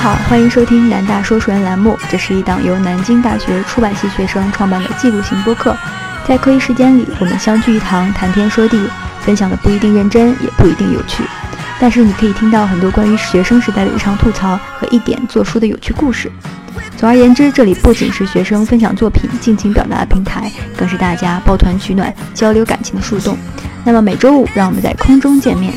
好，欢迎收听南大说书人栏目。这是一档由南京大学出版系学生创办的记录型播客。在课余时间里，我们相聚一堂，谈天说地，分享的不一定认真，也不一定有趣。但是你可以听到很多关于学生时代的日常吐槽和一点做书的有趣故事。总而言之，这里不仅是学生分享作品、尽情表达的平台，更是大家抱团取暖、交流感情的树洞。那么每周五，让我们在空中见面。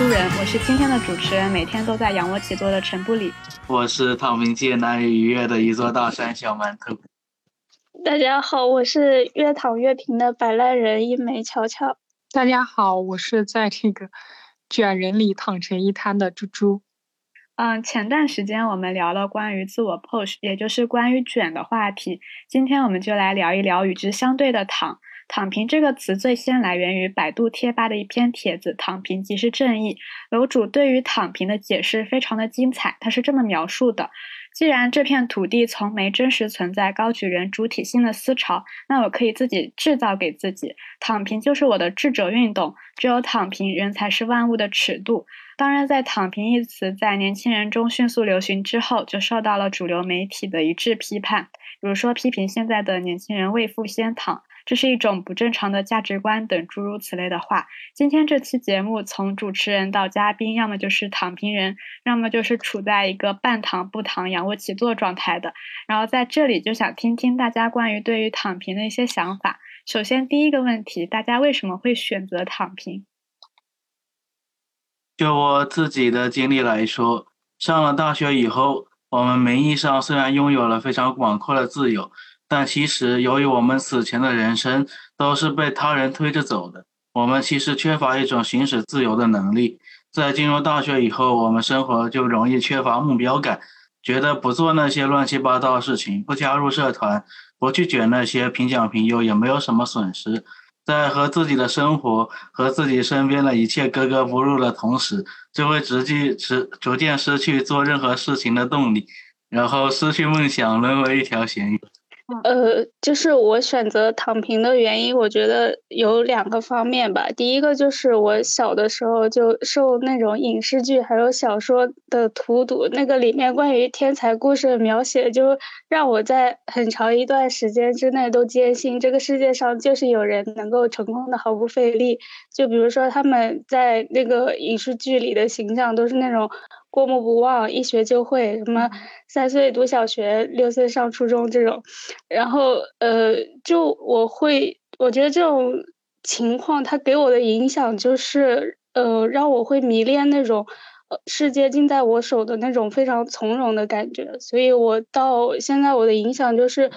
书人，我是今天的主持人，每天都在仰卧起坐的陈布里。我是躺平界难以逾越的一座大山小馒头。大家好，我是越躺越平的摆烂人一枚乔乔。大家好，我是在这个卷人里躺成一滩的猪猪。嗯，前段时间我们聊了关于自我 push，也就是关于卷的话题。今天我们就来聊一聊与之相对的躺。躺平这个词最先来源于百度贴吧的一篇帖子，“躺平即是正义”。楼主对于躺平的解释非常的精彩，他是这么描述的：既然这片土地从没真实存在高举人主体性的思潮，那我可以自己制造给自己。躺平就是我的智者运动，只有躺平，人才是万物的尺度。当然，在“躺平”一词在年轻人中迅速流行之后，就受到了主流媒体的一致批判，比如说批评现在的年轻人未富先躺。这是一种不正常的价值观等诸如此类的话。今天这期节目，从主持人到嘉宾，要么就是躺平人，要么就是处在一个半躺不躺、仰卧起坐状态的。然后在这里就想听听大家关于对于躺平的一些想法。首先第一个问题，大家为什么会选择躺平？就我自己的经历来说，上了大学以后，我们名义上虽然拥有了非常广阔的自由。但其实，由于我们此前的人生都是被他人推着走的，我们其实缺乏一种行使自由的能力。在进入大学以后，我们生活就容易缺乏目标感，觉得不做那些乱七八糟的事情，不加入社团，不去卷那些评奖评优，也没有什么损失。在和自己的生活和自己身边的一切格格不入的同时，就会直接逐逐渐失去做任何事情的动力，然后失去梦想，沦为一条咸鱼。呃，就是我选择躺平的原因，我觉得有两个方面吧。第一个就是我小的时候就受那种影视剧还有小说的荼毒，那个里面关于天才故事的描写，就让我在很长一段时间之内都坚信这个世界上就是有人能够成功的毫不费力。就比如说他们在那个影视剧里的形象都是那种。过目不忘，一学就会，什么三岁读小学，六岁上初中这种，然后呃，就我会，我觉得这种情况，它给我的影响就是，呃，让我会迷恋那种，呃，世界尽在我手的那种非常从容的感觉，所以我到现在我的影响就是，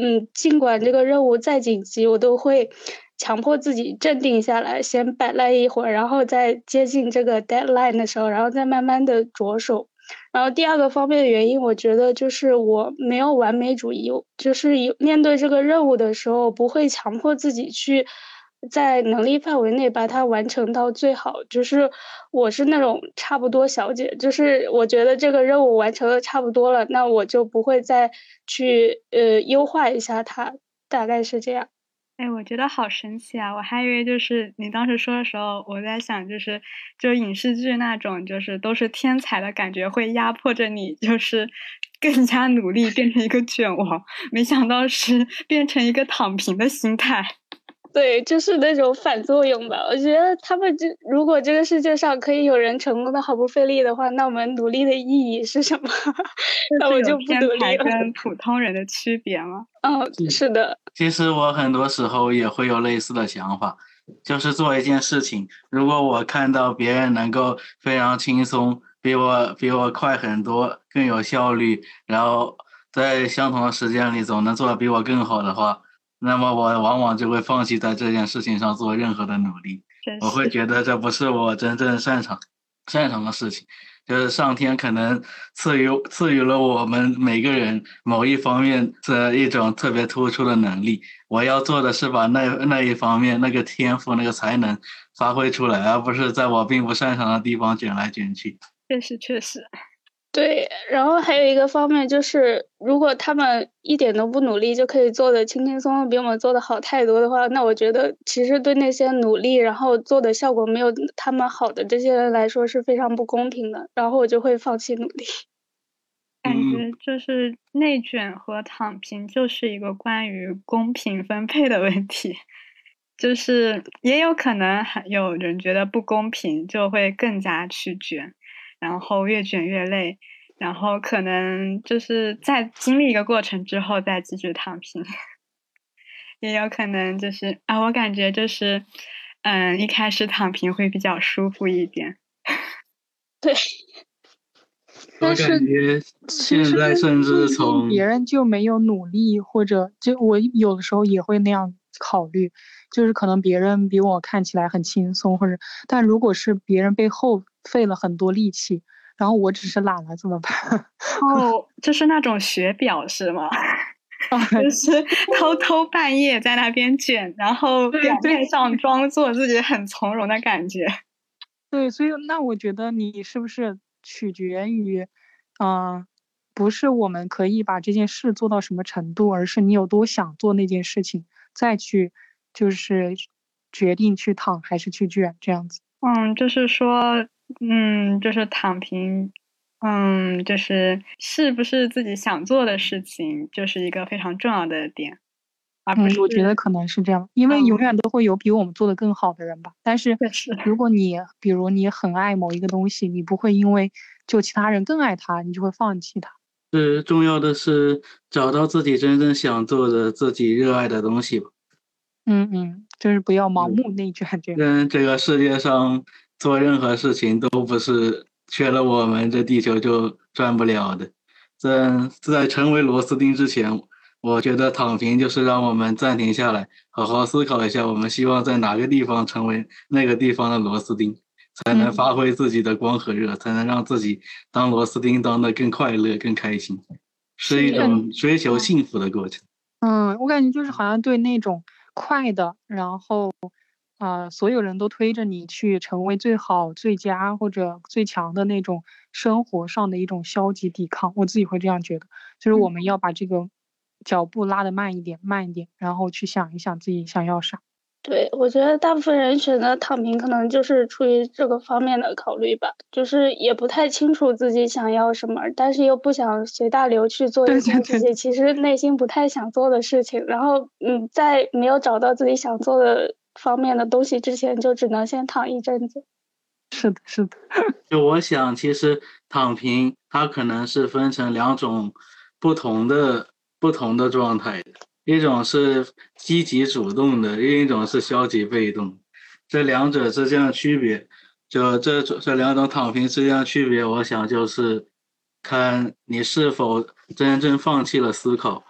嗯，尽管这个任务再紧急，我都会。强迫自己镇定下来，先摆烂一会儿，然后再接近这个 deadline 的时候，然后再慢慢的着手。然后第二个方面的原因，我觉得就是我没有完美主义，就是有面对这个任务的时候，不会强迫自己去在能力范围内把它完成到最好。就是我是那种差不多小姐，就是我觉得这个任务完成的差不多了，那我就不会再去呃优化一下它，大概是这样。哎，我觉得好神奇啊！我还以为就是你当时说的时候，我在想就是就影视剧那种就是都是天才的感觉会压迫着你，就是 更加努力变成一个卷王，没想到是变成一个躺平的心态。对，就是那种反作用吧。我觉得他们这如果这个世界上可以有人成功的毫不费力的话，那我们努力的意义是什么？那我就不努力了。跟普通人的区别吗？嗯，是的。其实我很多时候也会有类似的想法，就是做一件事情，如果我看到别人能够非常轻松，比我比我快很多，更有效率，然后在相同的时间里总能做的比我更好的话。那么我往往就会放弃在这件事情上做任何的努力，我会觉得这不是我真正擅长擅长的事情。就是上天可能赐予赐予了我们每个人某一方面的一种特别突出的能力。我要做的是把那那一方面那个天赋、那个才能发挥出来，而不是在我并不擅长的地方卷来卷去。确实，确实。对，然后还有一个方面就是，如果他们一点都不努力就可以做的轻轻松松，比我们做的好太多的话，那我觉得其实对那些努力然后做的效果没有他们好的这些人来说是非常不公平的，然后我就会放弃努力。感觉就是内卷和躺平就是一个关于公平分配的问题，就是也有可能还有人觉得不公平，就会更加去卷。然后越卷越累，然后可能就是在经历一个过程之后再继续躺平，也有可能就是啊，我感觉就是，嗯，一开始躺平会比较舒服一点。对，但是现在甚至从别人就没有努力，或者就我有的时候也会那样考虑，就是可能别人比我看起来很轻松，或者但如果是别人背后。费了很多力气，然后我只是懒了，怎么办？哦，就是那种学表是吗？就是偷偷半夜在那边卷，然后表面上装作自己很从容的感觉。对，所以那我觉得你是不是取决于，嗯，不是我们可以把这件事做到什么程度，而是你有多想做那件事情，再去就是决定去躺还是去卷这样子。嗯，就是说。嗯，就是躺平，嗯，就是是不是自己想做的事情，就是一个非常重要的点。嗯，我觉得可能是这样，因为永远都会有比我们做的更好的人吧。但是，如果你比如你很爱某一个东西，你不会因为就其他人更爱他，你就会放弃它。是重要的是找到自己真正想做的、自己热爱的东西吧。嗯嗯，就是不要盲目内卷，这样。嗯，这个世界上。做任何事情都不是缺了我们，这地球就转不了的。在在成为螺丝钉之前，我觉得躺平就是让我们暂停下来，好好思考一下，我们希望在哪个地方成为那个地方的螺丝钉，才能发挥自己的光和热，才能让自己当螺丝钉当的更快乐、更开心，是一种追求幸福的过程。嗯，我感觉就是好像对那种快的，然后。啊，所有人都推着你去成为最好、最佳或者最强的那种生活上的一种消极抵抗，我自己会这样觉得，就是我们要把这个脚步拉得慢一点，慢一点，然后去想一想自己想要啥。对，我觉得大部分人选择躺平，可能就是出于这个方面的考虑吧，就是也不太清楚自己想要什么，但是又不想随大流去做一些自己其实内心不太想做的事情，然后嗯，在没有找到自己想做的。方面的东西之前就只能先躺一阵子，是的，是的。就我想，其实躺平它可能是分成两种不同的不同的状态的，一种是积极主动的，另一种是消极被动。这两者之间的区别，就这这两种躺平之间的区别，我想就是看你是否真正放弃了思考，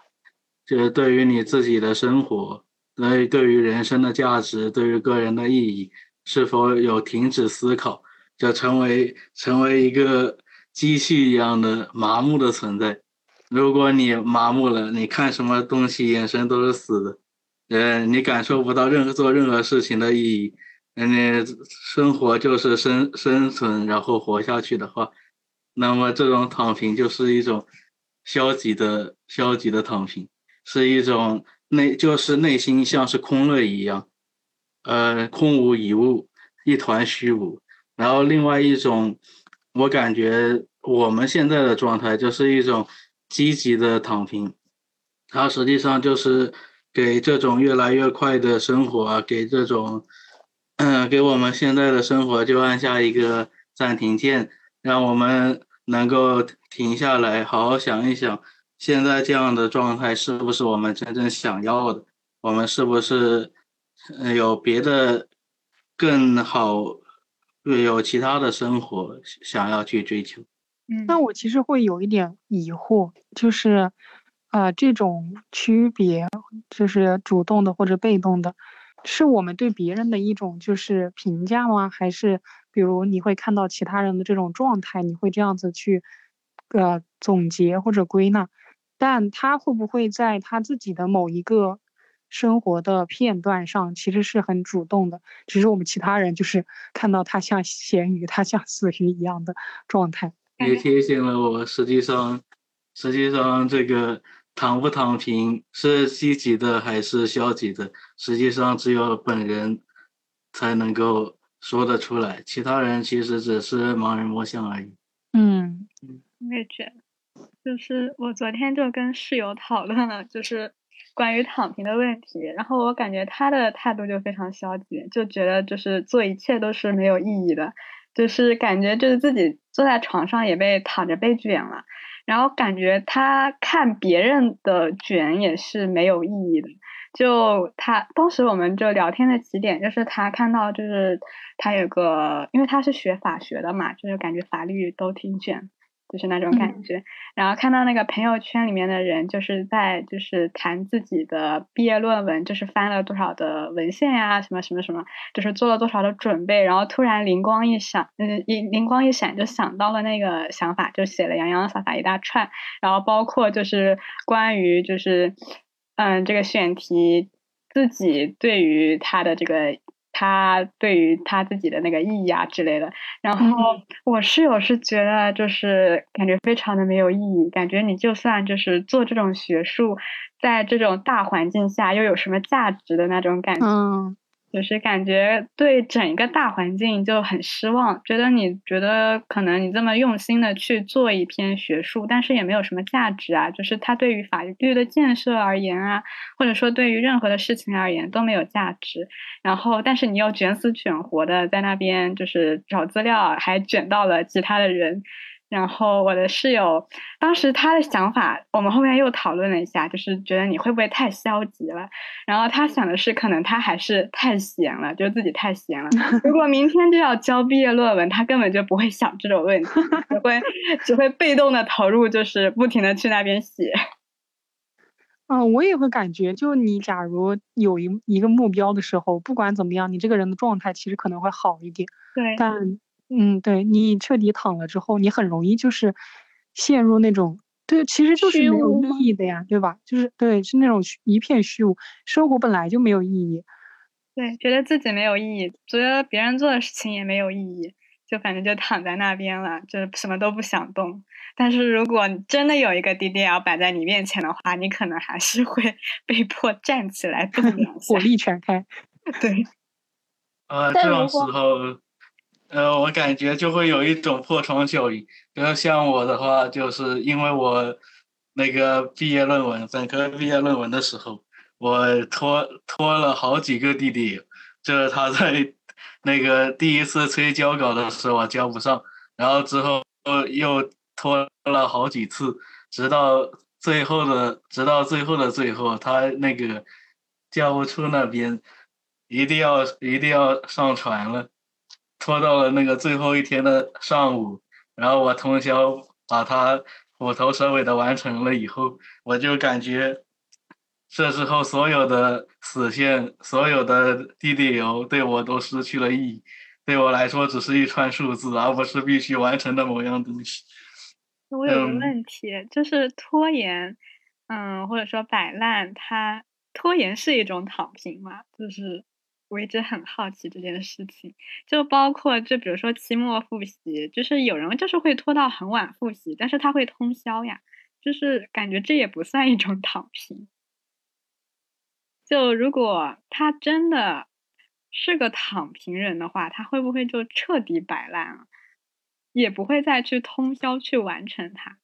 就是对于你自己的生活。对于，对于人生的价值，对于个人的意义，是否有停止思考，就成为成为一个机器一样的麻木的存在？如果你麻木了，你看什么东西眼神都是死的，呃，你感受不到任何做任何事情的意义，你生活就是生生存，然后活下去的话，那么这种躺平就是一种消极的消极的躺平，是一种。内就是内心像是空了一样，呃，空无一物，一团虚无。然后另外一种，我感觉我们现在的状态就是一种积极的躺平，它实际上就是给这种越来越快的生活啊，给这种，嗯，给我们现在的生活就按下一个暂停键，让我们能够停下来，好好想一想。现在这样的状态是不是我们真正想要的？我们是不是有别的更好、有其他的生活想要去追求？嗯，那我其实会有一点疑惑，就是啊，这种区别就是主动的或者被动的，是我们对别人的一种就是评价吗？还是比如你会看到其他人的这种状态，你会这样子去，呃，总结或者归纳，但他会不会在他自己的某一个生活的片段上，其实是很主动的，只是我们其他人就是看到他像咸鱼，他像死鱼一样的状态。也提醒了我，实际上，实际上这个躺不躺平是积极的还是消极的，实际上只有本人才能够说得出来，其他人其实只是盲人摸象而已。嗯，我也觉得，就是我昨天就跟室友讨论了，就是关于躺平的问题，然后我感觉他的态度就非常消极，就觉得就是做一切都是没有意义的。就是感觉就是自己坐在床上也被躺着被卷了，然后感觉他看别人的卷也是没有意义的。就他当时我们就聊天的起点就是他看到就是他有个，因为他是学法学的嘛，就是感觉法律都挺卷。就是那种感觉，然后看到那个朋友圈里面的人，就是在就是谈自己的毕业论文，就是翻了多少的文献呀，什么什么什么，就是做了多少的准备，然后突然灵光一闪，嗯，一灵光一闪就想到了那个想法，就写了洋洋洒洒一大串，然后包括就是关于就是嗯这个选题自己对于他的这个。他对于他自己的那个意义啊之类的，然后我室友是觉得就是感觉非常的没有意义，感觉你就算就是做这种学术，在这种大环境下又有什么价值的那种感觉。就是感觉对整个大环境就很失望，觉得你觉得可能你这么用心的去做一篇学术，但是也没有什么价值啊。就是它对于法律的建设而言啊，或者说对于任何的事情而言都没有价值。然后，但是你又卷死卷活的在那边就是找资料，还卷到了其他的人。然后我的室友当时他的想法，我们后面又讨论了一下，就是觉得你会不会太消极了？然后他想的是，可能他还是太闲了，就自己太闲了。如果明天就要交毕业论文，他根本就不会想这种问题，只会 只会被动的投入，就是不停的去那边写。嗯，我也会感觉，就你假如有一一个目标的时候，不管怎么样，你这个人的状态其实可能会好一点。对，但。嗯，对你彻底躺了之后，你很容易就是陷入那种对，其实就是没有意义的呀，对吧？就是对，是那种一片虚无，生活本来就没有意义。对，觉得自己没有意义，觉得别人做的事情也没有意义，就反正就躺在那边了，就什么都不想动。但是如果真的有一个 DDL 摆在你面前的话，你可能还是会 被迫站起来动两下，火力全开。对，呃，这种时候。呃，我感觉就会有一种破窗效应。比如像我的话，就是因为我那个毕业论文，本科毕业论文的时候，我拖拖了好几个弟弟，就是他在那个第一次催交稿的时候，我交不上，然后之后又拖了好几次，直到最后的，直到最后的最后，他那个教务处那边一定要一定要上传了。拖到了那个最后一天的上午，然后我通宵把它虎头蛇尾的完成了以后，我就感觉这时候所有的死线、所有的滴滴流对我都失去了意义，对我来说只是一串数字，而不是必须完成的某样东西。我有个问题，就是拖延，嗯，或者说摆烂，它拖延是一种躺平吗？就是。我一直很好奇这件事情，就包括就比如说期末复习，就是有人就是会拖到很晚复习，但是他会通宵呀，就是感觉这也不算一种躺平。就如果他真的是个躺平人的话，他会不会就彻底摆烂了，也不会再去通宵去完成它？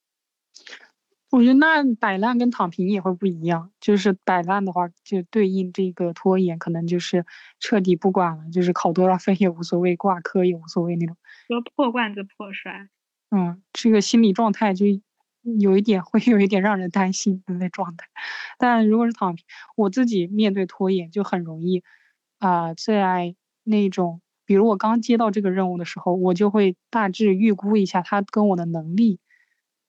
我觉得那摆烂跟躺平也会不一样，就是摆烂的话，就对应这个拖延，可能就是彻底不管了，就是考多少分也无所谓，挂科也无所谓那种。说破罐子破摔。嗯，这个心理状态就有一点会有一点让人担心的那状态。但如果是躺平，我自己面对拖延就很容易啊，在那种比如我刚接到这个任务的时候，我就会大致预估一下它跟我的能力。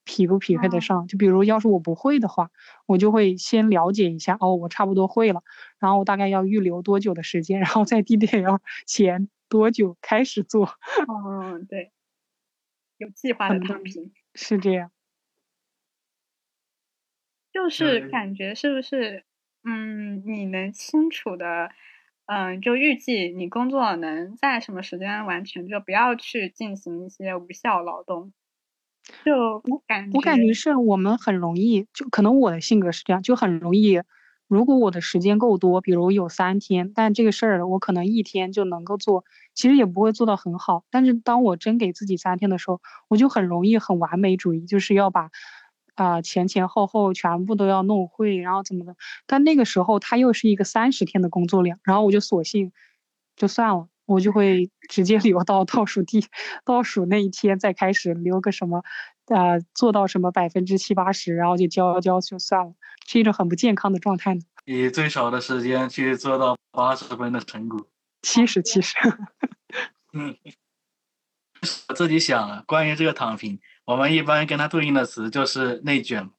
匹不匹配得上？就比如，要是我不会的话，我就会先了解一下。哦，我差不多会了，然后我大概要预留多久的时间，然后在 DDL 前多久开始做。嗯，对，有计划的躺平是这样。就是感觉是不是，嗯，你能清楚的，嗯，就预计你工作能在什么时间完成，就不要去进行一些无效劳动。就我感我感觉是我们很容易，就可能我的性格是这样，就很容易。如果我的时间够多，比如有三天，但这个事儿我可能一天就能够做，其实也不会做到很好。但是当我真给自己三天的时候，我就很容易很完美主义，就是要把。啊，前前后后全部都要弄会，然后怎么的？但那个时候他又是一个三十天的工作量，然后我就索性就算了，我就会直接留到倒数第倒数那一天再开始留个什么，啊，做到什么百分之七八十，然后就交交就算了，是一种很不健康的状态呢。以最少的时间去做到八十分的成果，七十七十。嗯，我自己想了，关于这个躺平。我们一般跟它对应的词就是内卷，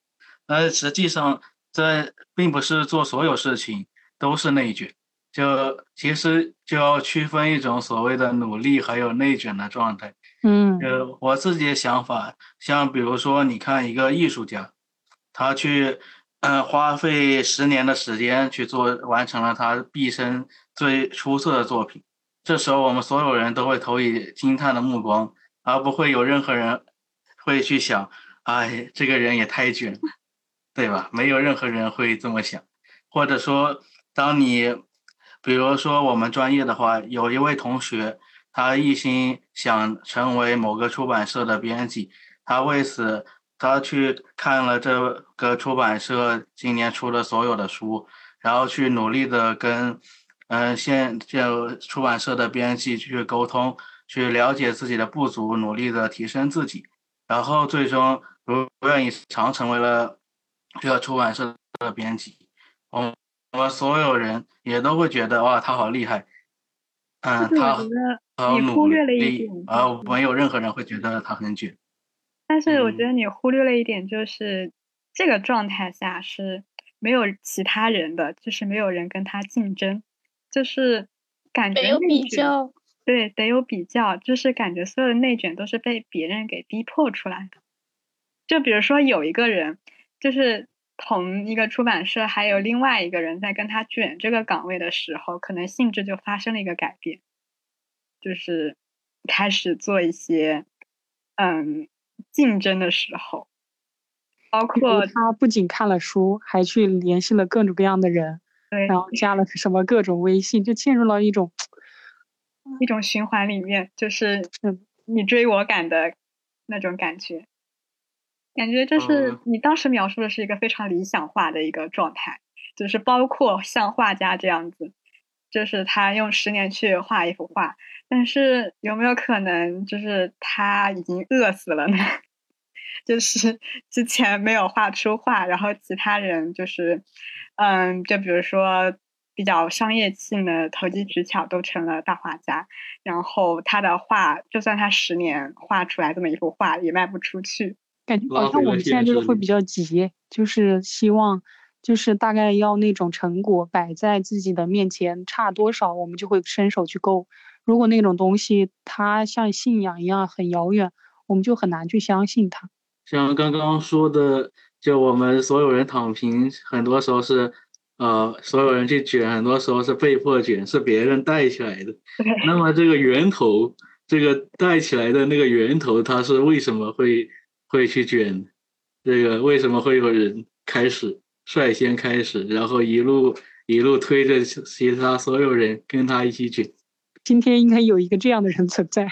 那实际上这并不是做所有事情都是内卷，就其实就要区分一种所谓的努力还有内卷的状态。嗯，呃，我自己的想法，像比如说，你看一个艺术家，他去，嗯，花费十年的时间去做，完成了他毕生最出色的作品，这时候我们所有人都会投以惊叹的目光，而不会有任何人。会去想，哎，这个人也太卷了，对吧？没有任何人会这么想。或者说，当你，比如说我们专业的话，有一位同学，他一心想成为某个出版社的编辑，他为此，他去看了这个出版社今年出的所有的书，然后去努力的跟，嗯，现就出版社的编辑去沟通，去了解自己的不足，努力的提升自己。然后最终如愿以偿成为了这个出版社的编辑，我我们所有人也都会觉得哇，他好厉害，嗯，他好努力，而没有任何人会觉得他很卷。但是我觉得你忽略了一点，就是这个状态下是没有其他人的，就是没有人跟他竞争，就是感觉没有比较。对，得有比较，就是感觉所有的内卷都是被别人给逼迫出来的。就比如说有一个人，就是同一个出版社，还有另外一个人在跟他卷这个岗位的时候，可能性质就发生了一个改变，就是开始做一些嗯竞争的时候，包括他不仅看了书，还去联系了各种各样的人，对，然后。加了什么各种微信，就进入了一种。一种循环里面，就是你追我赶的那种感觉，感觉就是你当时描述的是一个非常理想化的一个状态，就是包括像画家这样子，就是他用十年去画一幅画，但是有没有可能就是他已经饿死了呢？就是之前没有画出画，然后其他人就是，嗯，就比如说。比较商业性的投机取巧都成了大画家，然后他的画，就算他十年画出来这么一幅画，也卖不出去。感觉好像我们现在就是会比较急，就是希望，就是大概要那种成果摆在自己的面前，差多少我们就会伸手去够。如果那种东西它像信仰一样很遥远，我们就很难去相信它。像刚刚说的，就我们所有人躺平，很多时候是。呃，所有人去卷，很多时候是被迫卷，是别人带起来的。那么这个源头，这个带起来的那个源头，它是为什么会会去卷？这个为什么会有人开始率先开始，然后一路一路推着其他所有人跟他一起卷？今天应该有一个这样的人存在。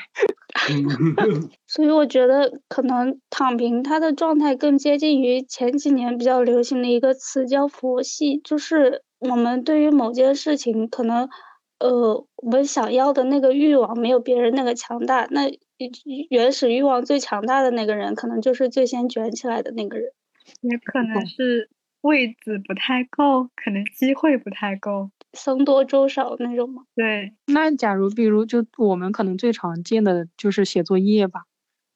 所以我觉得可能躺平，他的状态更接近于前几年比较流行的一个词，叫佛系。就是我们对于某件事情，可能呃，我们想要的那个欲望没有别人那个强大。那原始欲望最强大的那个人，可能就是最先卷起来的那个人。也可能是位子不太够，可能机会不太够。僧多粥少那种吗？对，那假如比如就我们可能最常见的就是写作业吧，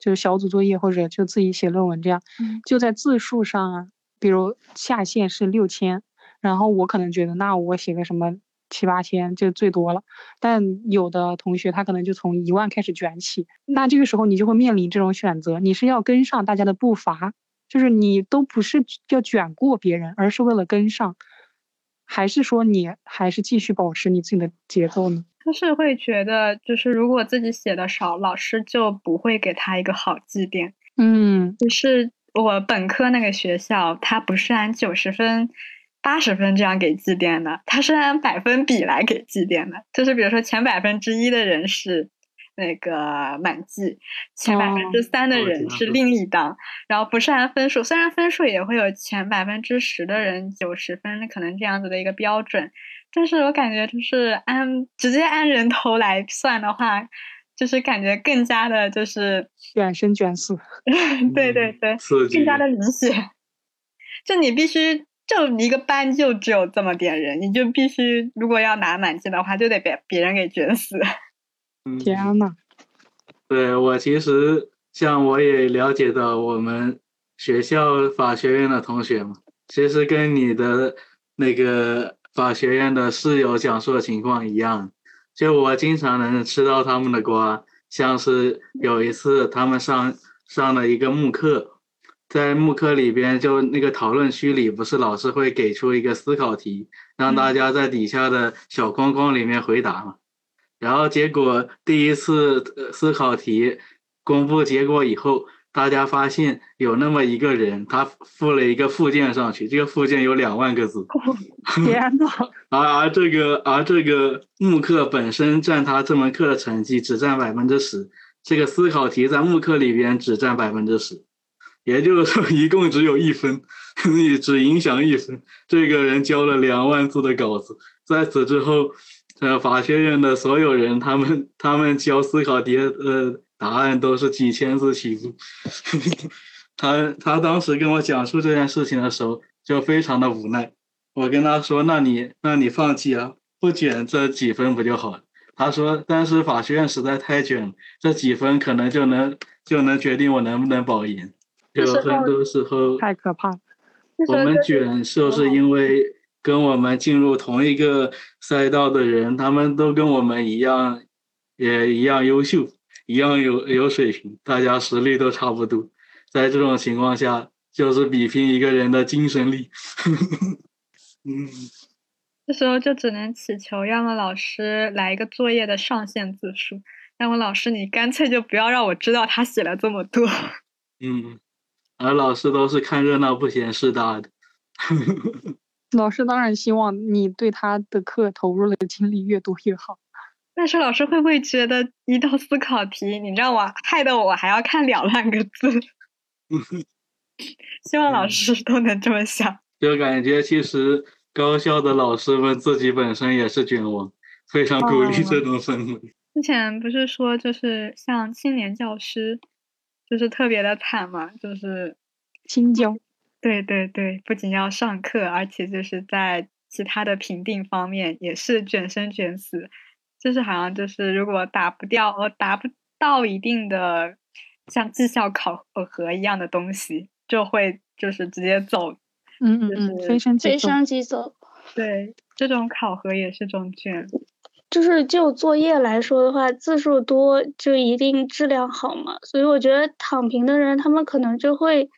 就是小组作业或者就自己写论文这样，就在字数上啊，比如下限是六千，然后我可能觉得那我写个什么七八千就最多了，但有的同学他可能就从一万开始卷起，那这个时候你就会面临这种选择，你是要跟上大家的步伐，就是你都不是要卷过别人，而是为了跟上，还是说你还是继续保持你自己的节奏呢？就是会觉得，就是如果自己写的少，老师就不会给他一个好绩点。嗯，就是我本科那个学校，它不是按九十分。八十分这样给绩点的，他是按百分比来给绩点的，就是比如说前百分之一的人是那个满绩，前百分之三的人是另一档，然后不是按分数，虽然分数也会有前百分之十的人九十分，可能这样子的一个标准，但是我感觉就是按直接按人头来算的话，就是感觉更加的就是卷生卷死，对对对，更加的明显，就你必须。就一个班就只有这么点人，你就必须如果要拿满绩的话，就得被别人给卷死。天呐，对我其实像我也了解到我们学校法学院的同学嘛，其实跟你的那个法学院的室友讲述的情况一样，就我经常能吃到他们的瓜，像是有一次他们上上了一个慕课。在慕课里边，就那个讨论区里，不是老师会给出一个思考题，让大家在底下的小框框里面回答嘛。然后结果第一次思考题公布结果以后，大家发现有那么一个人，他附了一个附件上去，这个附件有两万个字。天呐！而而这个而这个慕课本身占他这门课的成绩只占百分之十，这个思考题在慕课里边只占百分之十。也就是说，一共只有一分，你只影响一分。这个人交了两万字的稿子，在此之后，呃，法学院的所有人，他们他们交思考题的答案都是几千字起步。他他当时跟我讲述这件事情的时候，就非常的无奈。我跟他说：“那你那你放弃啊，不卷这几分不就好了？”他说：“但是法学院实在太卷了，这几分可能就能就能决定我能不能保研。”有很多时候太可怕。我们卷就是因为跟我们进入同一个赛道的人，他们都跟我们一样，也一样优秀，一样有有水平，大家实力都差不多。在这种情况下，就是比拼一个人的精神力。嗯，这时候就只能祈求，要么老师来一个作业的上限字数，要么老师你干脆就不要让我知道他写了这么多。嗯。而老师都是看热闹不嫌事大的，老师当然希望你对他的课投入的精力越多越好。但是老师会不会觉得一道思考题，你让我害得我还要看两万个字？希望老师都能这么想。就感觉其实高校的老师们自己本身也是卷王，非常鼓励这种氛围。之前不是说就是像青年教师。就是特别的惨嘛，就是青椒，对对对，不仅要上课，而且就是在其他的评定方面也是卷生卷死，就是好像就是如果达不掉呃达不到一定的像绩效考核一样的东西，就会就是直接走，嗯嗯嗯，飞升飞升即走，对，这种考核也是种卷。就是就作业来说的话，字数多就一定质量好嘛，所以我觉得躺平的人他们可能就会，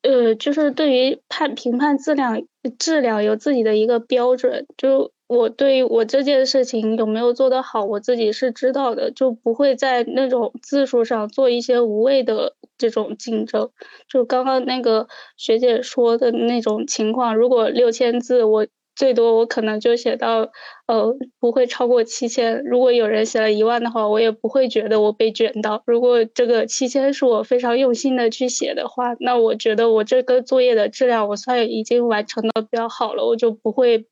呃，就是对于判评判质量质量有自己的一个标准。就我对于我这件事情有没有做得好，我自己是知道的，就不会在那种字数上做一些无谓的这种竞争。就刚刚那个学姐说的那种情况，如果六千字我。最多我可能就写到，呃，不会超过七千。如果有人写了一万的话，我也不会觉得我被卷到。如果这个七千是我非常用心的去写的话，那我觉得我这个作业的质量我算已经完成的比较好了，我就不会，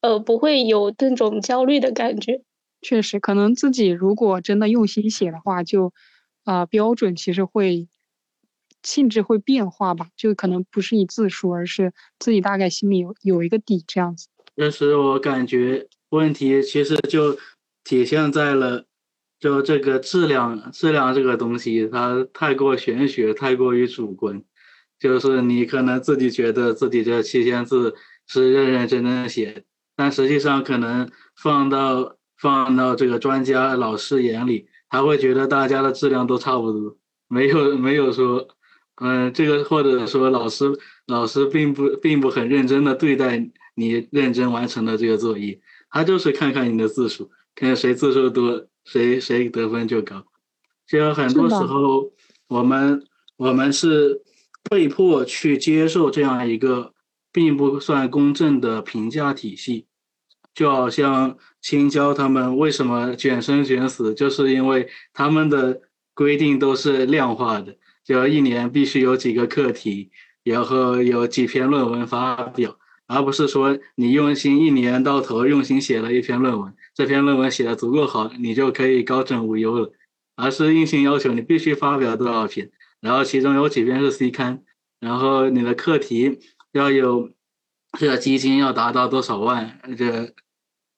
呃，不会有那种焦虑的感觉。确实，可能自己如果真的用心写的话，就，啊，标准其实会。性质会变化吧，就可能不是以字数，而是自己大概心里有有一个底这样子。但是我感觉问题其实就体现在了，就这个质量，质量这个东西它太过玄学，太过于主观。就是你可能自己觉得自己这七千字是认认真真写，但实际上可能放到放到这个专家老师眼里，他会觉得大家的质量都差不多，没有没有说，嗯，这个或者说老师老师并不并不很认真的对待你认真完成的这个作业，他就是看看你的字数，看谁字数多，谁谁得分就高。就很多时候我们我们是被迫去接受这样一个并不算公正的评价体系。就好像青椒他们为什么卷生卷死，就是因为他们的规定都是量化的，就一年必须有几个课题，然后有几篇论文发表，而不是说你用心一年到头用心写了一篇论文，这篇论文写的足够好，你就可以高枕无忧了，而是硬性要求你必须发表多少篇，然后其中有几篇是 C 刊，然后你的课题要有这个基金要达到多少万，这。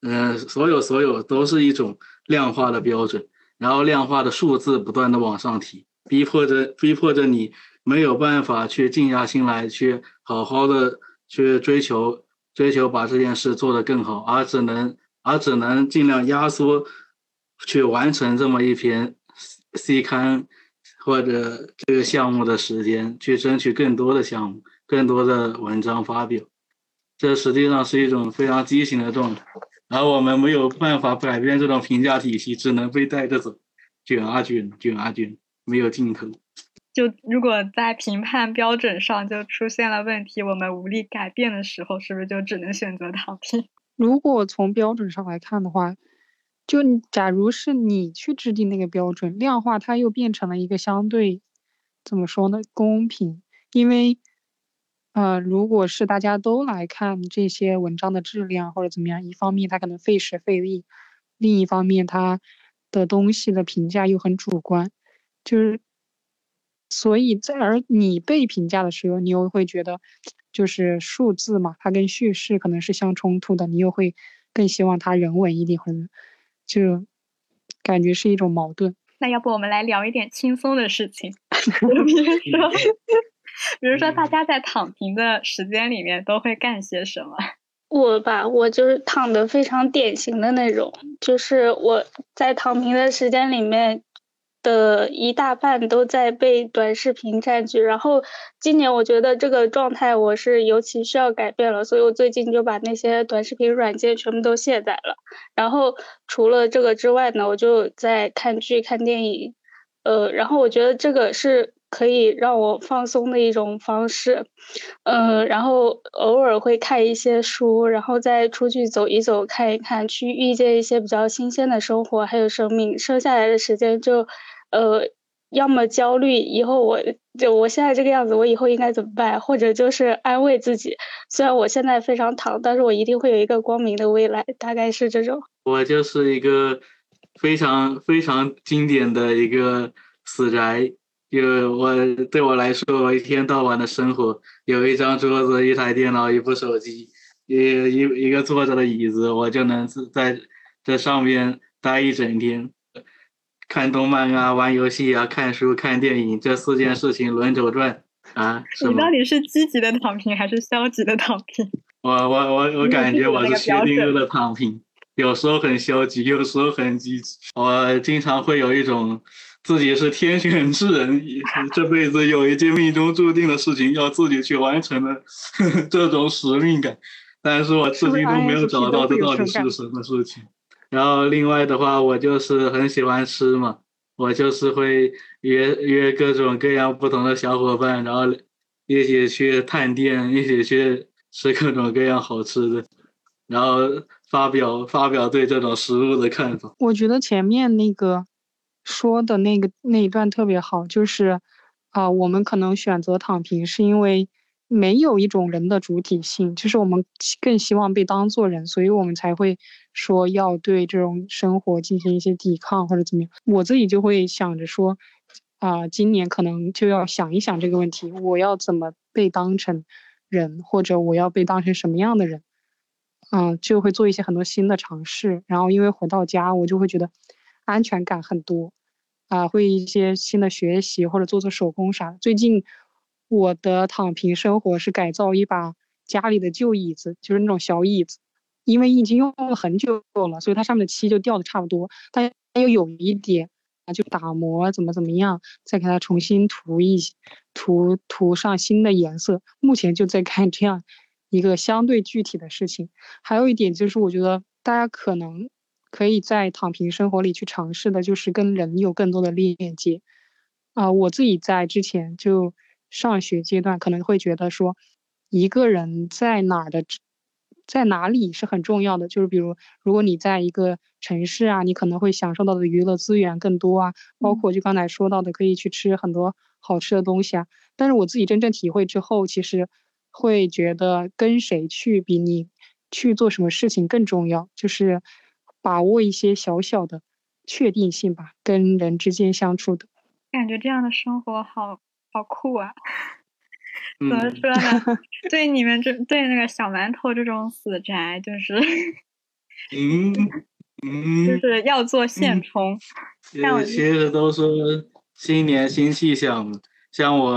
嗯，所有所有都是一种量化的标准，然后量化的数字不断的往上提，逼迫着逼迫着你没有办法去静下心来，去好好的去追求追求把这件事做得更好，而只能而只能尽量压缩去完成这么一篇 C 刊或者这个项目的时间，去争取更多的项目、更多的文章发表，这实际上是一种非常畸形的状态。而我们没有办法改变这种评价体系，只能被带着走，卷啊卷，卷啊卷，没有尽头。就如果在评判标准上就出现了问题，我们无力改变的时候，是不是就只能选择躺平？如果从标准上来看的话，就假如是你去制定那个标准，量化它又变成了一个相对怎么说呢？公平，因为。呃，如果是大家都来看这些文章的质量或者怎么样，一方面它可能费时费力，另一方面它的东西的评价又很主观，就是，所以在而你被评价的时候，你又会觉得，就是数字嘛，它跟叙事可能是相冲突的，你又会更希望它人文一点，或者就感觉是一种矛盾。那要不我们来聊一点轻松的事情，比如说。比如说，大家在躺平的时间里面都会干些什么？我吧，我就是躺的非常典型的那种，就是我在躺平的时间里面的一大半都在被短视频占据。然后今年我觉得这个状态我是尤其需要改变了，所以我最近就把那些短视频软件全部都卸载了。然后除了这个之外呢，我就在看剧、看电影。呃，然后我觉得这个是。可以让我放松的一种方式，嗯，然后偶尔会看一些书，然后再出去走一走，看一看，去遇见一些比较新鲜的生活，还有生命。剩下来的时间就，呃，要么焦虑以后我就我现在这个样子，我以后应该怎么办？或者就是安慰自己，虽然我现在非常躺，但是我一定会有一个光明的未来，大概是这种。我就是一个非常非常经典的一个死宅。就我对我来说，我一天到晚的生活，有一张桌子、一台电脑、一部手机、一一一个坐着的椅子，我就能在在上面待一整天，看动漫啊、玩游戏啊、看书、看电影，这四件事情轮流转啊。你到底是积极的躺平还是消极的躺平？我我我我感觉我是薛定谔的躺平，有时候很消极，有时候很积极。我经常会有一种。自己是天选之人，这辈子有一件命中注定的事情要自己去完成的 这种使命感，但是我至今都没有找到这到底是什么事情。然后另外的话，我就是很喜欢吃嘛，我就是会约约各种各样不同的小伙伴，然后一起去探店，一起去吃各种各样好吃的，然后发表发表对这种食物的看法。我觉得前面那个。说的那个那一段特别好，就是，啊，我们可能选择躺平，是因为没有一种人的主体性，就是我们更希望被当做人，所以我们才会说要对这种生活进行一些抵抗或者怎么样。我自己就会想着说，啊，今年可能就要想一想这个问题，我要怎么被当成人，或者我要被当成什么样的人，嗯，就会做一些很多新的尝试。然后因为回到家，我就会觉得。安全感很多，啊，会一些新的学习或者做做手工啥。最近我的躺平生活是改造一把家里的旧椅子，就是那种小椅子，因为已经用了很久了，所以它上面的漆就掉的差不多，但又有一点啊，就打磨怎么怎么样，再给它重新涂一涂涂上新的颜色。目前就在干这样一个相对具体的事情。还有一点就是，我觉得大家可能可以在躺平生活里去尝试的，就是跟人有更多的链接。啊，我自己在之前就上学阶段可能会觉得说，一个人在哪儿的。在哪里是很重要的，就是比如，如果你在一个城市啊，你可能会享受到的娱乐资源更多啊，包括就刚才说到的，可以去吃很多好吃的东西啊。但是我自己真正体会之后，其实会觉得跟谁去比你去做什么事情更重要，就是把握一些小小的确定性吧，跟人之间相处的。感觉这样的生活好好酷啊！怎么说呢？对你们这对那个小馒头这种死宅，就是，嗯嗯，就是要做现充。其实都说新年新气象，像我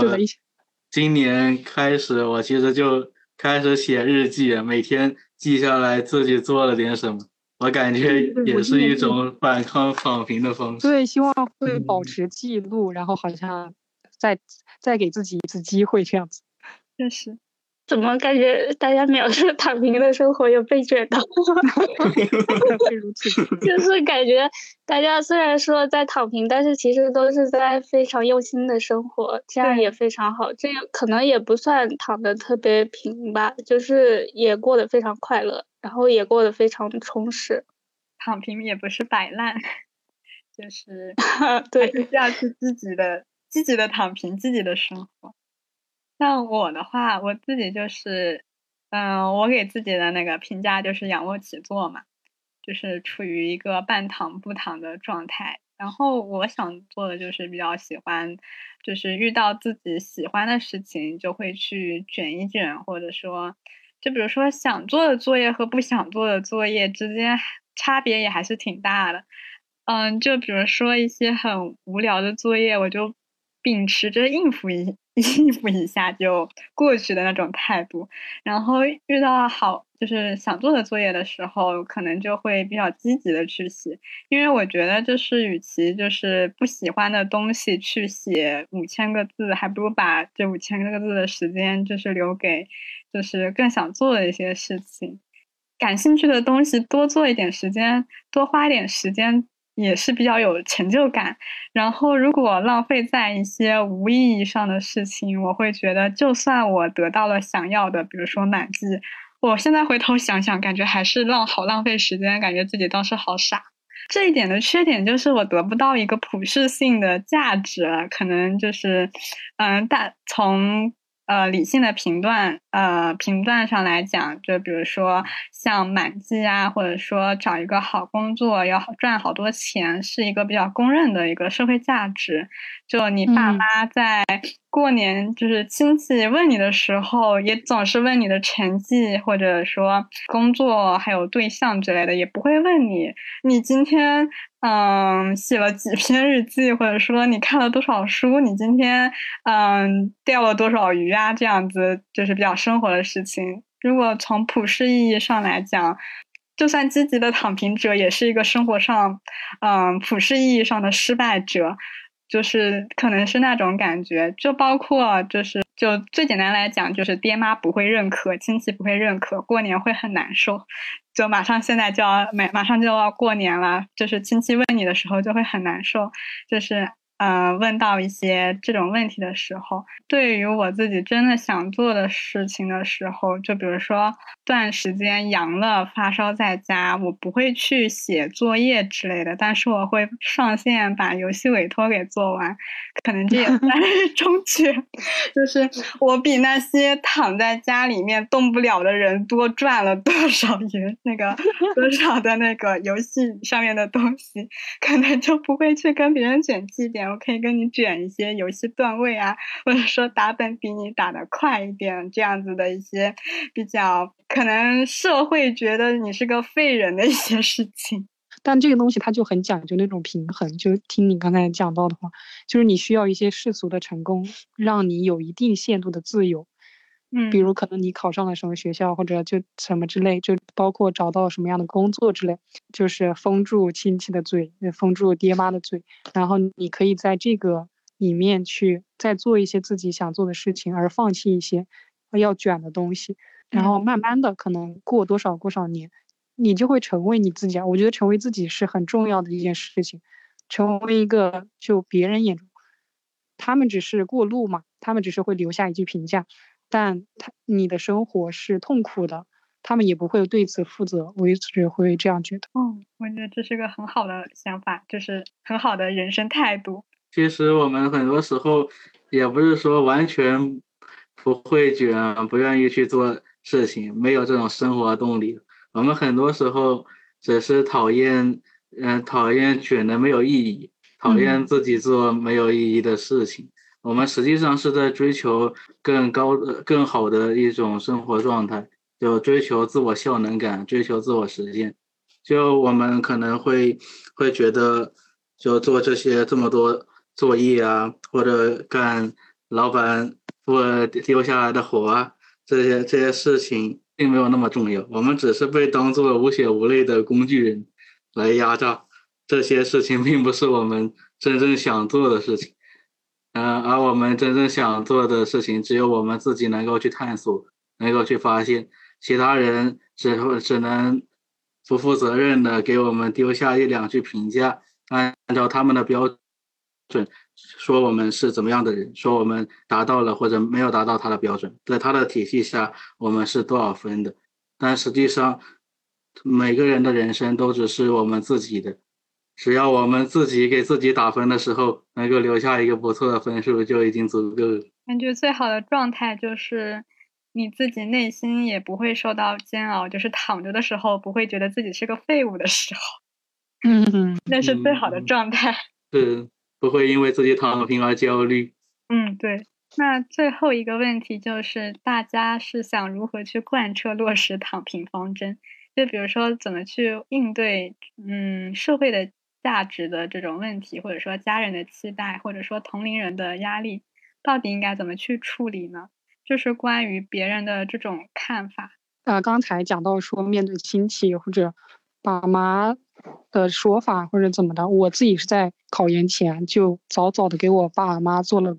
今年开始，我其实就开始写日记，每天记下来自己做了点什么。我感觉也是一种反抗躺平的方式。对，希望会保持记录，然后好像再再给自己一次机会这样子。确实，怎么感觉大家描述躺平的生活有被卷到？就是感觉大家虽然说在躺平，但是其实都是在非常用心的生活，这样也非常好。这样可能也不算躺的特别平吧，就是也过得非常快乐，然后也过得非常充实。躺平也不是摆烂，就是对，是要去积极的、积极的躺平，积极的生活。像我的话，我自己就是，嗯，我给自己的那个评价就是仰卧起坐嘛，就是处于一个半躺不躺的状态。然后我想做的就是比较喜欢，就是遇到自己喜欢的事情就会去卷一卷，或者说，就比如说想做的作业和不想做的作业之间差别也还是挺大的。嗯，就比如说一些很无聊的作业，我就秉持着应付一。应付一下就过去的那种态度，然后遇到好就是想做的作业的时候，可能就会比较积极的去写，因为我觉得就是与其就是不喜欢的东西去写五千个字，还不如把这五千个字的时间就是留给就是更想做的一些事情，感兴趣的东西多做一点时间，多花一点时间。也是比较有成就感，然后如果浪费在一些无意义上的事情，我会觉得，就算我得到了想要的，比如说满记，我现在回头想想，感觉还是浪好浪费时间，感觉自己当时好傻。这一点的缺点就是我得不到一个普适性的价值，可能就是，嗯，大从。呃，理性的评断，呃，评断上来讲，就比如说像满记啊，或者说找一个好工作，要赚好多钱，是一个比较公认的一个社会价值。就你爸妈在过年，就是亲戚问你的时候，也总是问你的成绩，或者说工作还有对象之类的，也不会问你你今天。嗯，写了几篇日记，或者说你看了多少书，你今天嗯钓了多少鱼啊？这样子就是比较生活的事情。如果从普世意义上来讲，就算积极的躺平者，也是一个生活上嗯普世意义上的失败者。就是可能是那种感觉，就包括就是就最简单来讲，就是爹妈不会认可，亲戚不会认可，过年会很难受。就马上现在就要马马上就要过年了，就是亲戚问你的时候就会很难受，就是。呃，问到一些这种问题的时候，对于我自己真的想做的事情的时候，就比如说段时间阳了，发烧在家，我不会去写作业之类的，但是我会上线把游戏委托给做完，可能这也 算是中缺，就是我比那些躺在家里面动不了的人多赚了多少元，那个 多少的那个游戏上面的东西，可能就不会去跟别人卷绩点。我可以跟你卷一些游戏段位啊，或者说打本比你打得快一点，这样子的一些比较可能社会觉得你是个废人的一些事情。但这个东西它就很讲究那种平衡，就听你刚才讲到的话，就是你需要一些世俗的成功，让你有一定限度的自由。嗯，比如可能你考上了什么学校，或者就什么之类，就包括找到什么样的工作之类，就是封住亲戚的嘴，封住爹妈的嘴，然后你可以在这个里面去再做一些自己想做的事情，而放弃一些要卷的东西，然后慢慢的可能过多少多少年，你就会成为你自己啊。我觉得成为自己是很重要的一件事情，成为一个就别人眼中，他们只是过路嘛，他们只是会留下一句评价。但他你的生活是痛苦的，他们也不会对此负责，我一直会这样觉得。嗯，我觉得这是个很好的想法，就是很好的人生态度。其实我们很多时候也不是说完全不会卷，不愿意去做事情，没有这种生活动力。我们很多时候只是讨厌，嗯，讨厌卷的没有意义，讨厌自己做没有意义的事情。我们实际上是在追求更高的、更好的一种生活状态，就追求自我效能感，追求自我实现。就我们可能会会觉得，就做这些这么多作业啊，或者干老板不丢下来的活啊，这些这些事情并没有那么重要。我们只是被当做无血无泪的工具人来压榨。这些事情并不是我们真正想做的事情。嗯，而我们真正想做的事情，只有我们自己能够去探索，能够去发现。其他人只会只能不负责任的给我们丢下一两句评价，按照他们的标准说我们是怎么样的人，说我们达到了或者没有达到他的标准，在他的体系下我们是多少分的。但实际上，每个人的人生都只是我们自己的。只要我们自己给自己打分的时候，能够留下一个不错的分数，就已经足够了。感觉最好的状态就是你自己内心也不会受到煎熬，就是躺着的时候不会觉得自己是个废物的时候。嗯，那是最好的状态。是，不会因为自己躺平而焦虑。嗯，对。那最后一个问题就是，大家是想如何去贯彻落实躺平方针？就比如说，怎么去应对嗯社会的。价值的这种问题，或者说家人的期待，或者说同龄人的压力，到底应该怎么去处理呢？就是关于别人的这种看法。呃，刚才讲到说面对亲戚或者爸妈的说法或者怎么的，我自己是在考研前就早早的给我爸妈做了，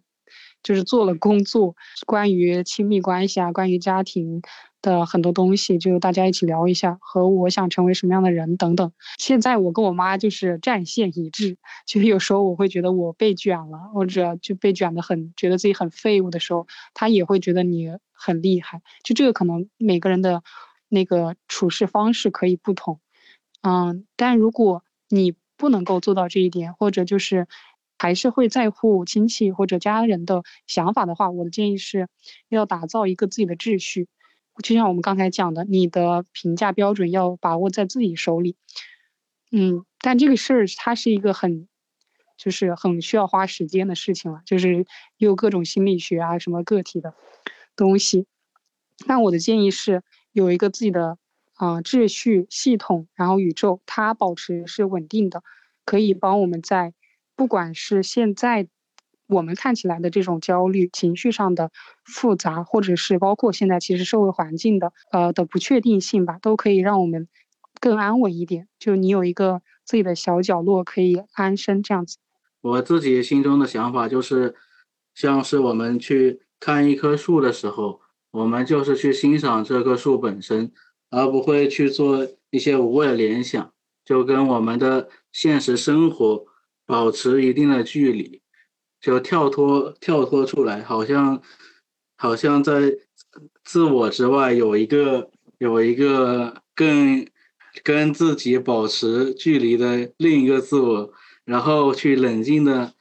就是做了工作，关于亲密关系啊，关于家庭。的很多东西，就大家一起聊一下，和我想成为什么样的人等等。现在我跟我妈就是战线一致，其实有时候我会觉得我被卷了，或者就被卷的很，觉得自己很废物的时候，她也会觉得你很厉害。就这个可能每个人的那个处事方式可以不同，嗯，但如果你不能够做到这一点，或者就是还是会在乎亲戚或者家人的想法的话，我的建议是要打造一个自己的秩序。就像我们刚才讲的，你的评价标准要把握在自己手里。嗯，但这个事儿它是一个很，就是很需要花时间的事情了，就是有各种心理学啊什么个体的东西。那我的建议是有一个自己的啊秩序系统，然后宇宙它保持是稳定的，可以帮我们在不管是现在。我们看起来的这种焦虑、情绪上的复杂，或者是包括现在其实社会环境的呃的不确定性吧，都可以让我们更安稳一点。就你有一个自己的小角落可以安身这样子。我自己心中的想法就是，像是我们去看一棵树的时候，我们就是去欣赏这棵树本身，而不会去做一些无谓的联想，就跟我们的现实生活保持一定的距离。就跳脱跳脱出来，好像好像在自我之外有一个有一个更跟自己保持距离的另一个自我，然后去冷静的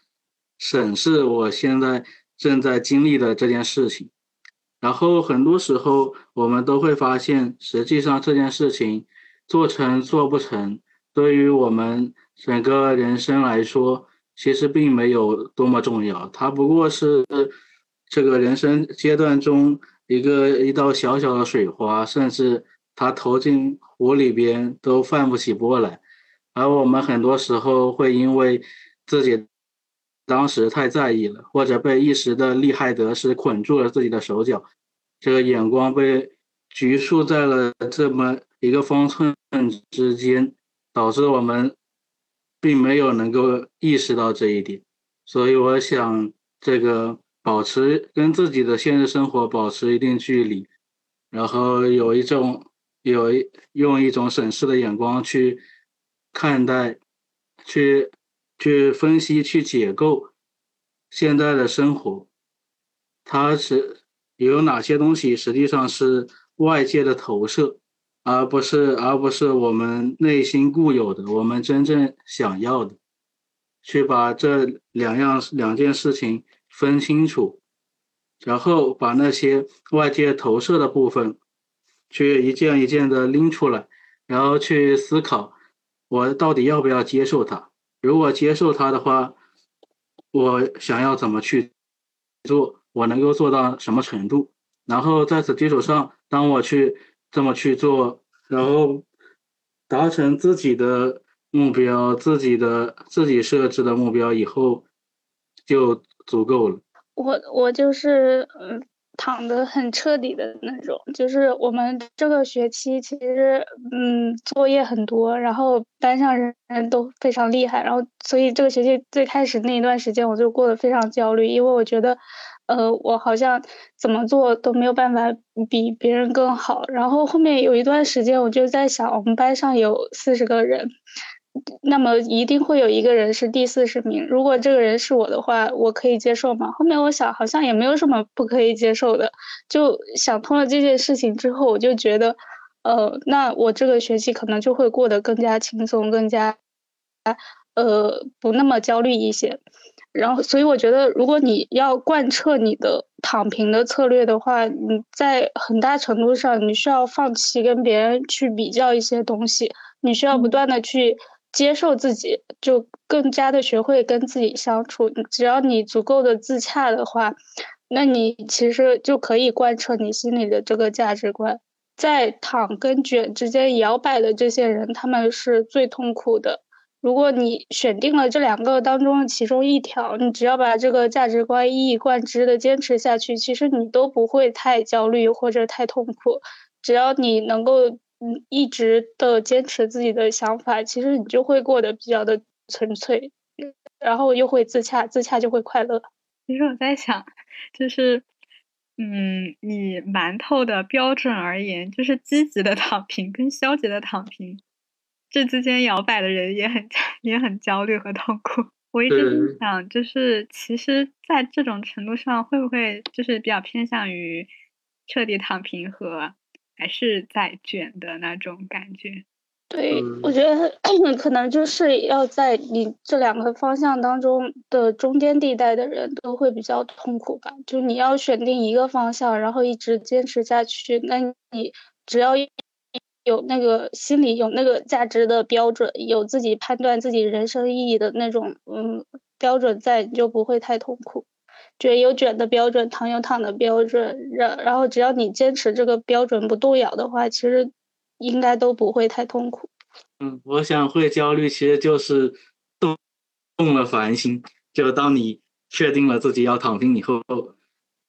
审视我现在正在经历的这件事情。然后很多时候我们都会发现，实际上这件事情做成做不成，对于我们整个人生来说。其实并没有多么重要，它不过是这个人生阶段中一个一道小小的水花，甚至它投进湖里边都泛不起波来。而我们很多时候会因为自己当时太在意了，或者被一时的利害得失捆住了自己的手脚，这个眼光被局束在了这么一个方寸之间，导致我们并没有能够意识到这一点。所以我想，这个保持跟自己的现实生活保持一定距离，然后有一种有一用一种审视的眼光去看待，去去分析、去解构现在的生活，它是。有哪些东西实际上是外界的投射，而不是而不是我们内心固有的、我们真正想要的？去把这两样两件事情分清楚，然后把那些外界投射的部分，去一件一件的拎出来，然后去思考，我到底要不要接受它？如果接受它的话，我想要怎么去做？我能够做到什么程度？然后在此基础上，当我去这么去做，然后达成自己的目标、自己的自己设置的目标以后，就足够了。我我就是嗯。躺得很彻底的那种，就是我们这个学期其实，嗯，作业很多，然后班上人人都非常厉害，然后所以这个学期最开始那一段时间我就过得非常焦虑，因为我觉得，呃，我好像怎么做都没有办法比别人更好。然后后面有一段时间我就在想，我们班上有四十个人。那么一定会有一个人是第四十名。如果这个人是我的话，我可以接受吗？后面我想，好像也没有什么不可以接受的。就想通了这件事情之后，我就觉得，呃，那我这个学期可能就会过得更加轻松，更加，呃，不那么焦虑一些。然后，所以我觉得，如果你要贯彻你的躺平的策略的话，你在很大程度上，你需要放弃跟别人去比较一些东西，你需要不断的去。接受自己，就更加的学会跟自己相处。只要你足够的自洽的话，那你其实就可以贯彻你心里的这个价值观。在躺跟卷之间摇摆的这些人，他们是最痛苦的。如果你选定了这两个当中的其中一条，你只要把这个价值观一以贯之的坚持下去，其实你都不会太焦虑或者太痛苦。只要你能够。嗯，一直的坚持自己的想法，其实你就会过得比较的纯粹，然后又会自洽，自洽就会快乐。其实我在想，就是，嗯，以馒头的标准而言，就是积极的躺平跟消极的躺平，这之间摇摆的人也很 也很焦虑和痛苦。我一直想，就是其实，在这种程度上，会不会就是比较偏向于彻底躺平和。还是在卷的那种感觉，对我觉得 可能就是要在你这两个方向当中的中间地带的人都会比较痛苦吧。就你要选定一个方向，然后一直坚持下去，那你只要有那个心里有那个价值的标准，有自己判断自己人生意义的那种嗯标准在，你就不会太痛苦。卷有卷的标准，躺有躺的标准，然然后只要你坚持这个标准不动摇的话，其实应该都不会太痛苦。嗯，我想会焦虑，其实就是动动了凡心。就当你确定了自己要躺平以后，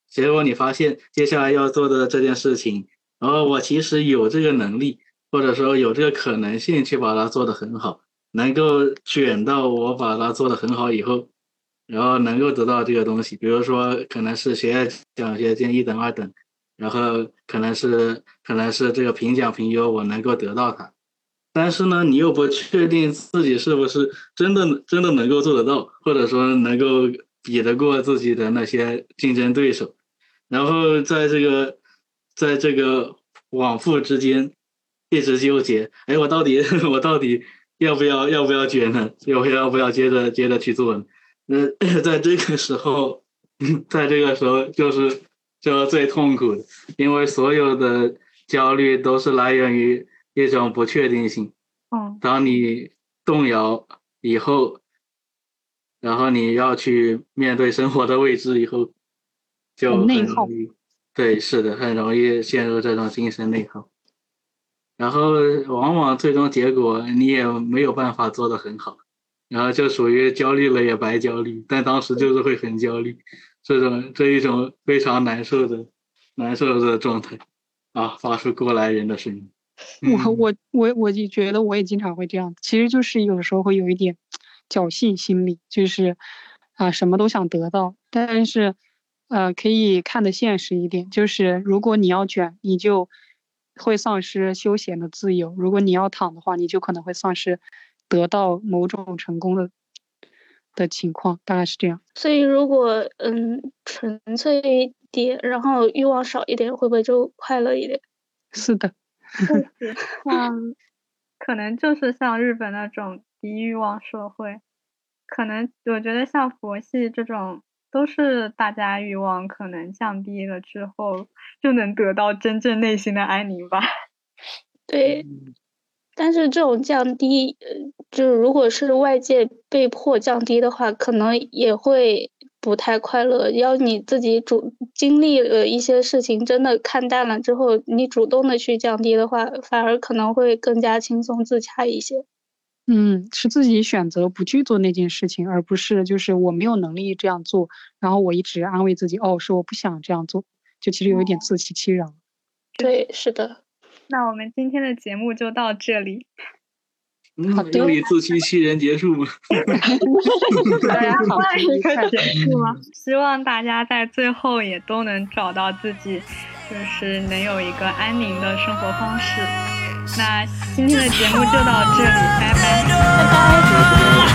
结果你发现接下来要做的这件事情，然后我其实有这个能力，或者说有这个可能性去把它做得很好，能够卷到我把它做得很好以后。然后能够得到这个东西，比如说可能是学业奖学金一等二等，然后可能是可能是这个评奖评优，我能够得到它。但是呢，你又不确定自己是不是真的真的能够做得到，或者说能够比得过自己的那些竞争对手。然后在这个在这个往复之间一直纠结，哎，我到底 我到底要不要要不要卷呢？要不要不要接着接着去做呢？那 在这个时候，在这个时候就是就最痛苦的，因为所有的焦虑都是来源于一种不确定性。嗯，当你动摇以后，然后你要去面对生活的未知以后，就很容易。对，是的，很容易陷入这种精神内耗，然后往往最终结果你也没有办法做得很好。然后就属于焦虑了也白焦虑，但当时就是会很焦虑，这种这一种非常难受的难受的状态啊，发出过来人的声音。我我我我就觉得我也经常会这样，其实就是有的时候会有一点侥幸心理，就是啊什么都想得到，但是呃可以看得现实一点，就是如果你要卷，你就会丧失休闲的自由；如果你要躺的话，你就可能会丧失得到某种成功的的情况，大概是这样。所以如果嗯纯粹一点，然后欲望少一点，会不会就快乐一点？是的。嗯，可能就是像日本那种低欲望社会，可能我觉得像佛系这种，都是大家欲望可能降低了之后，就能得到真正内心的安宁吧。对，但是这种降低，就是如果是外界被迫降低的话，可能也会。不太快乐，要你自己主经历了一些事情，真的看淡了之后，你主动的去降低的话，反而可能会更加轻松自洽一些。嗯，是自己选择不去做那件事情，而不是就是我没有能力这样做，然后我一直安慰自己，哦，是我不想这样做，就其实有一点自欺欺人。对，是的。那我们今天的节目就到这里。好的，以自欺欺人结束吗？大家换一个结束吗？希望大家在最后也都能找到自己，就是能有一个安宁的生活方式。那今天的节目就到这里，拜拜，拜拜。